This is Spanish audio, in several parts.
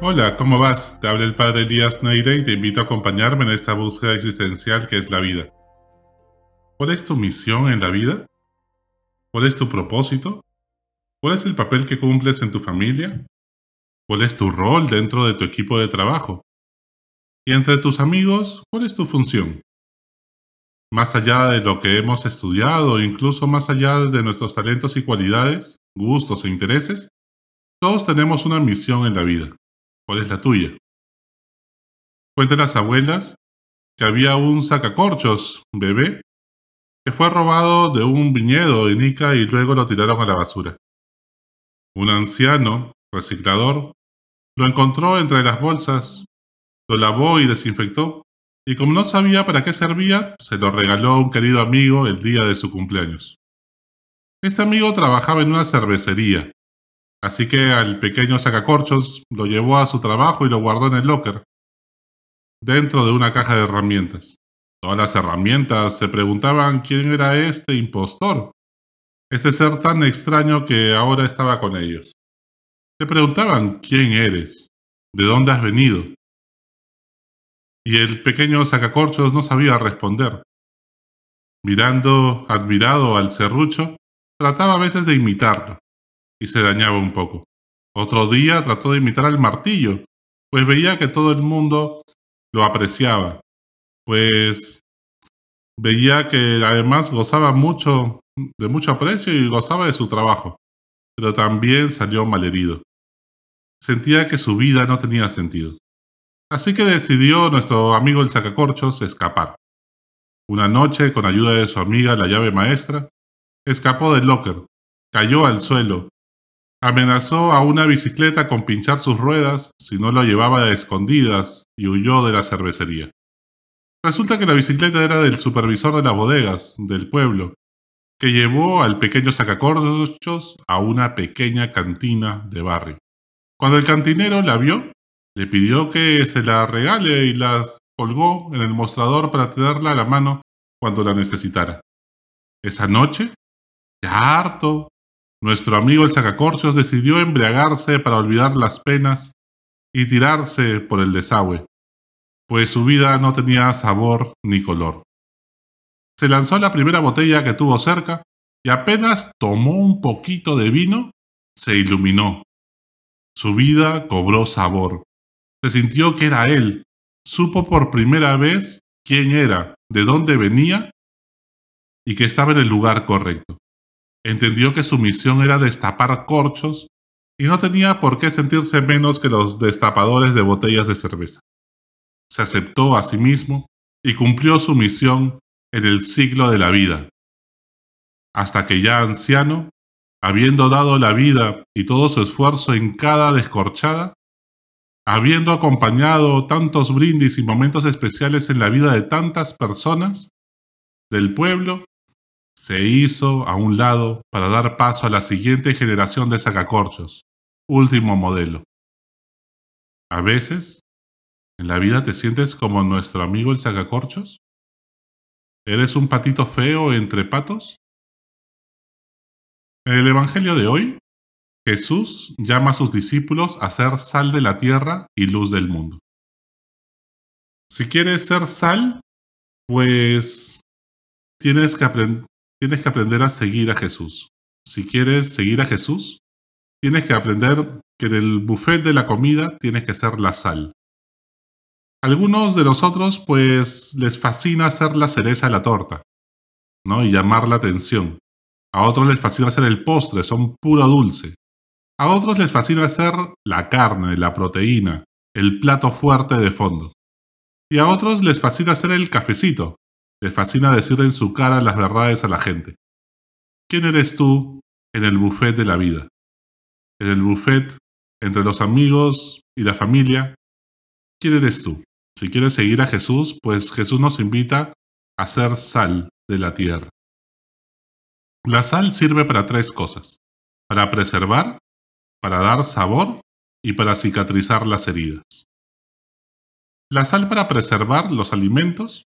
Hola, ¿cómo vas? Te habla el padre Elías Neire y te invito a acompañarme en esta búsqueda existencial que es la vida. ¿Cuál es tu misión en la vida? ¿Cuál es tu propósito? ¿Cuál es el papel que cumples en tu familia? ¿Cuál es tu rol dentro de tu equipo de trabajo? Y entre tus amigos, ¿cuál es tu función? Más allá de lo que hemos estudiado, incluso más allá de nuestros talentos y cualidades, gustos e intereses, todos tenemos una misión en la vida. ¿Cuál es la tuya? Cuentan las abuelas que había un sacacorchos, bebé, que fue robado de un viñedo en Ica y luego lo tiraron a la basura. Un anciano, reciclador, lo encontró entre las bolsas, lo lavó y desinfectó, y como no sabía para qué servía, se lo regaló a un querido amigo el día de su cumpleaños. Este amigo trabajaba en una cervecería Así que al pequeño sacacorchos lo llevó a su trabajo y lo guardó en el locker, dentro de una caja de herramientas. Todas las herramientas se preguntaban quién era este impostor, este ser tan extraño que ahora estaba con ellos. Se preguntaban quién eres, de dónde has venido. Y el pequeño sacacorchos no sabía responder. Mirando admirado al serrucho, trataba a veces de imitarlo y se dañaba un poco. Otro día trató de imitar al martillo, pues veía que todo el mundo lo apreciaba, pues veía que además gozaba mucho de mucho aprecio y gozaba de su trabajo, pero también salió malherido. Sentía que su vida no tenía sentido. Así que decidió nuestro amigo el sacacorchos escapar. Una noche, con ayuda de su amiga la llave maestra, escapó del locker, cayó al suelo Amenazó a una bicicleta con pinchar sus ruedas si no lo llevaba de escondidas y huyó de la cervecería. Resulta que la bicicleta era del supervisor de las bodegas del pueblo, que llevó al pequeño sacacorchos a una pequeña cantina de barrio. Cuando el cantinero la vio, le pidió que se la regale y la colgó en el mostrador para tenerla a la mano cuando la necesitara. Esa noche, ya harto nuestro amigo el sacacorchos decidió embriagarse para olvidar las penas y tirarse por el desagüe, pues su vida no tenía sabor ni color. Se lanzó la primera botella que tuvo cerca y apenas tomó un poquito de vino, se iluminó. Su vida cobró sabor. Se sintió que era él. Supo por primera vez quién era, de dónde venía y que estaba en el lugar correcto. Entendió que su misión era destapar corchos y no tenía por qué sentirse menos que los destapadores de botellas de cerveza. Se aceptó a sí mismo y cumplió su misión en el ciclo de la vida, hasta que ya anciano, habiendo dado la vida y todo su esfuerzo en cada descorchada, habiendo acompañado tantos brindis y momentos especiales en la vida de tantas personas del pueblo, se hizo a un lado para dar paso a la siguiente generación de sacacorchos, último modelo. A veces, en la vida te sientes como nuestro amigo el sacacorchos. ¿Eres un patito feo entre patos? En el Evangelio de hoy, Jesús llama a sus discípulos a ser sal de la tierra y luz del mundo. Si quieres ser sal, pues tienes que, aprender tienes que aprender a seguir a Jesús. Si quieres seguir a Jesús, tienes que aprender que en el buffet de la comida tienes que ser la sal. Algunos de los otros, pues, les fascina ser la cereza de la torta, ¿no? Y llamar la atención. A otros les fascina ser el postre, son puro dulce. A otros les fascina ser la carne, la proteína, el plato fuerte de fondo. Y a otros les fascina ser el cafecito, le fascina decir en su cara las verdades a la gente. ¿Quién eres tú en el buffet de la vida? En el buffet entre los amigos y la familia. ¿Quién eres tú? Si quieres seguir a Jesús, pues Jesús nos invita a ser sal de la tierra. La sal sirve para tres cosas. Para preservar, para dar sabor y para cicatrizar las heridas. La sal para preservar los alimentos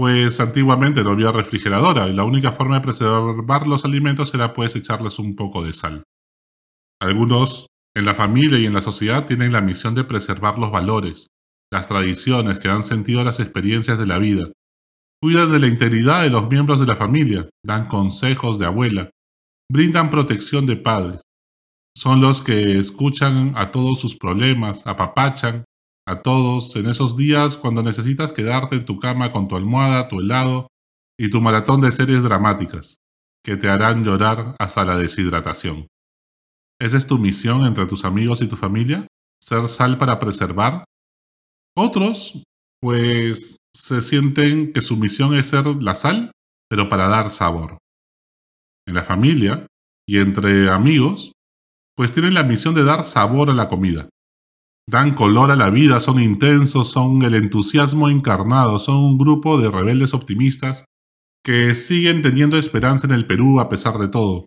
pues antiguamente no había refrigeradora y la única forma de preservar los alimentos era pues echarles un poco de sal. Algunos En la familia y en la sociedad tienen la misión de preservar los valores, las tradiciones que dan sentido a las experiencias de la vida. Cuidan de la integridad de los miembros de la familia, dan consejos de abuela, brindan protección de padres. Son los que escuchan a todos sus problemas, apapachan a todos en esos días cuando necesitas quedarte en tu cama con tu almohada, tu helado y tu maratón de series dramáticas, que te harán llorar hasta la deshidratación. ¿Esa es tu misión entre tus amigos y tu familia? ¿Ser sal para preservar? Otros, pues, se sienten que su misión es ser la sal, pero para dar sabor. En la familia y entre amigos, pues tienen la misión de dar sabor a la comida. Dan color a la vida, son intensos, son el entusiasmo encarnado, son un grupo de rebeldes optimistas que siguen teniendo esperanza en el Perú a pesar de todo.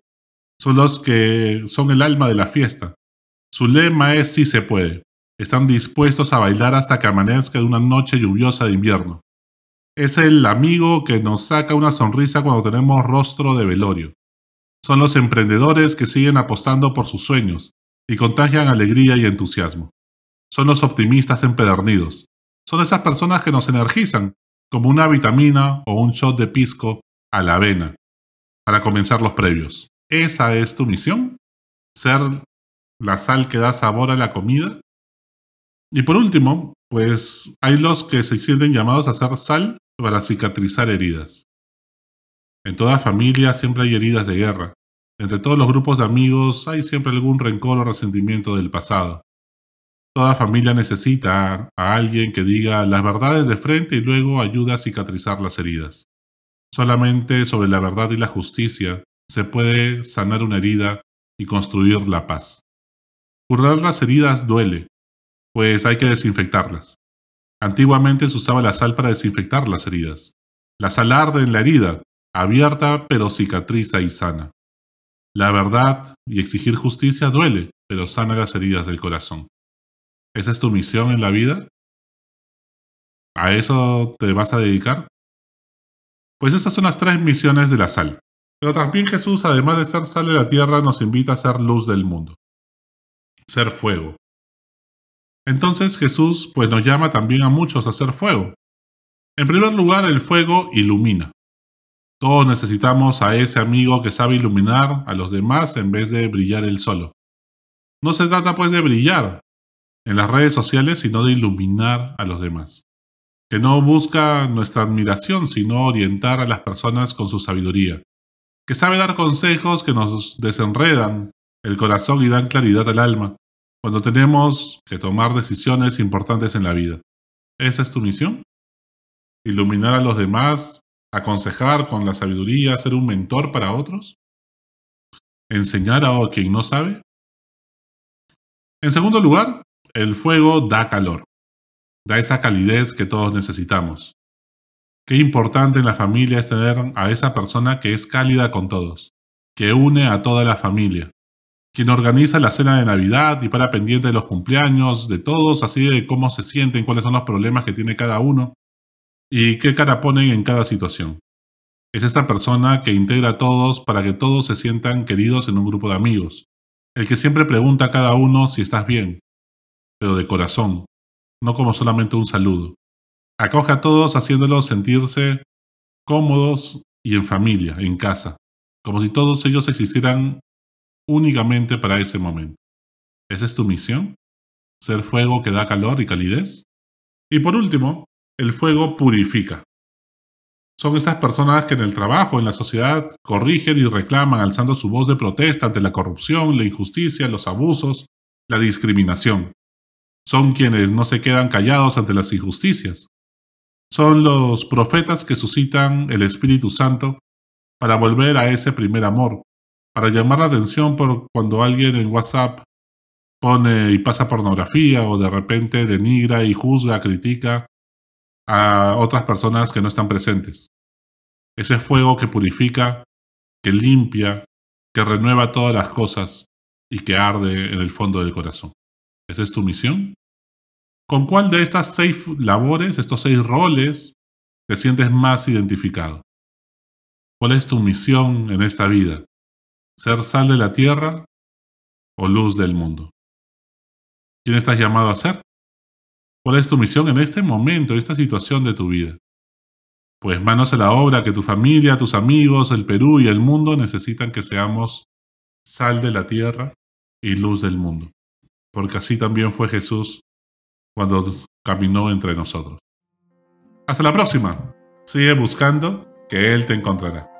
Son los que son el alma de la fiesta. Su lema es si se puede. Están dispuestos a bailar hasta que amanezca de una noche lluviosa de invierno. Es el amigo que nos saca una sonrisa cuando tenemos rostro de velorio. Son los emprendedores que siguen apostando por sus sueños y contagian alegría y entusiasmo. Son los optimistas empedernidos. Son esas personas que nos energizan, como una vitamina o un shot de pisco a la avena, para comenzar los previos. ¿Esa es tu misión? ¿Ser la sal que da sabor a la comida? Y por último, pues hay los que se sienten llamados a ser sal para cicatrizar heridas. En toda familia siempre hay heridas de guerra. Entre todos los grupos de amigos hay siempre algún rencor o resentimiento del pasado. Toda familia necesita a alguien que diga las verdades de frente y luego ayude a cicatrizar las heridas. Solamente sobre la verdad y la justicia se puede sanar una herida y construir la paz. Curar las heridas duele, pues hay que desinfectarlas. Antiguamente se usaba la sal para desinfectar las heridas. La sal arde en la herida, abierta pero cicatriza y sana. La verdad y exigir justicia duele, pero sana las heridas del corazón. ¿Esa es tu misión en la vida? ¿A eso te vas a dedicar? Pues estas son las tres misiones de la sal. Pero también Jesús, además de ser sal de la tierra, nos invita a ser luz del mundo. Ser fuego. Entonces Jesús pues nos llama también a muchos a ser fuego. En primer lugar, el fuego ilumina. Todos necesitamos a ese amigo que sabe iluminar a los demás en vez de brillar él solo. No se trata pues de brillar en las redes sociales, sino de iluminar a los demás. Que no busca nuestra admiración, sino orientar a las personas con su sabiduría que sabe dar consejos que nos desenredan el corazón y dan claridad al alma cuando tenemos que tomar decisiones importantes en la vida. ¿Esa es tu misión? ¿Iluminar a los demás? ¿Aconsejar con la sabiduría? ¿Ser un mentor para otros? ¿Enseñar a quien no sabe? En segundo lugar, el fuego da calor, da esa calidez que todos necesitamos. Qué importante en la familia es tener a esa persona que es cálida con todos, que une a toda la familia, quien organiza la cena de Navidad y para pendiente de los cumpleaños de todos, así de cómo se sienten, cuáles son los problemas que tiene cada uno y qué cara ponen en cada situación. Es esa persona que integra a todos para que todos se sientan queridos en un grupo de amigos, el que siempre pregunta a cada uno si estás bien, pero de corazón, no como solamente un saludo. Acoge a todos haciéndolos sentirse cómodos y en familia, en casa, como si todos ellos existieran únicamente para ese momento. ¿Esa es tu misión? ¿Ser fuego que da calor y calidez? Y por último, el fuego purifica. Son estas personas que en el trabajo, en la sociedad, corrigen y reclaman alzando su voz de protesta ante la corrupción, la injusticia, los abusos, la discriminación. Son quienes no se quedan callados ante las injusticias son los profetas que suscitan el Espíritu Santo para volver a ese primer amor, para llamar la atención por cuando alguien en WhatsApp pone y pasa pornografía o de repente denigra y juzga, critica a otras personas que no están presentes. Ese fuego que purifica, que limpia, que renueva todas las cosas y que arde en el fondo del corazón. Esa es tu misión. ¿Con cuál de estas seis labores, estos seis roles, te sientes más identificado? ¿Cuál es tu misión en esta vida? ¿Ser sal de la tierra o luz del mundo? ¿Quién estás llamado a ser? ¿Cuál es tu misión en este momento, en esta situación de tu vida? Pues manos a la obra que tu familia, tus amigos, el Perú y el mundo necesitan que seamos sal de la tierra y luz del mundo porque así también fue Jesús cuando caminó entre nosotros. Hasta la próxima. Sigue buscando, que Él te encontrará.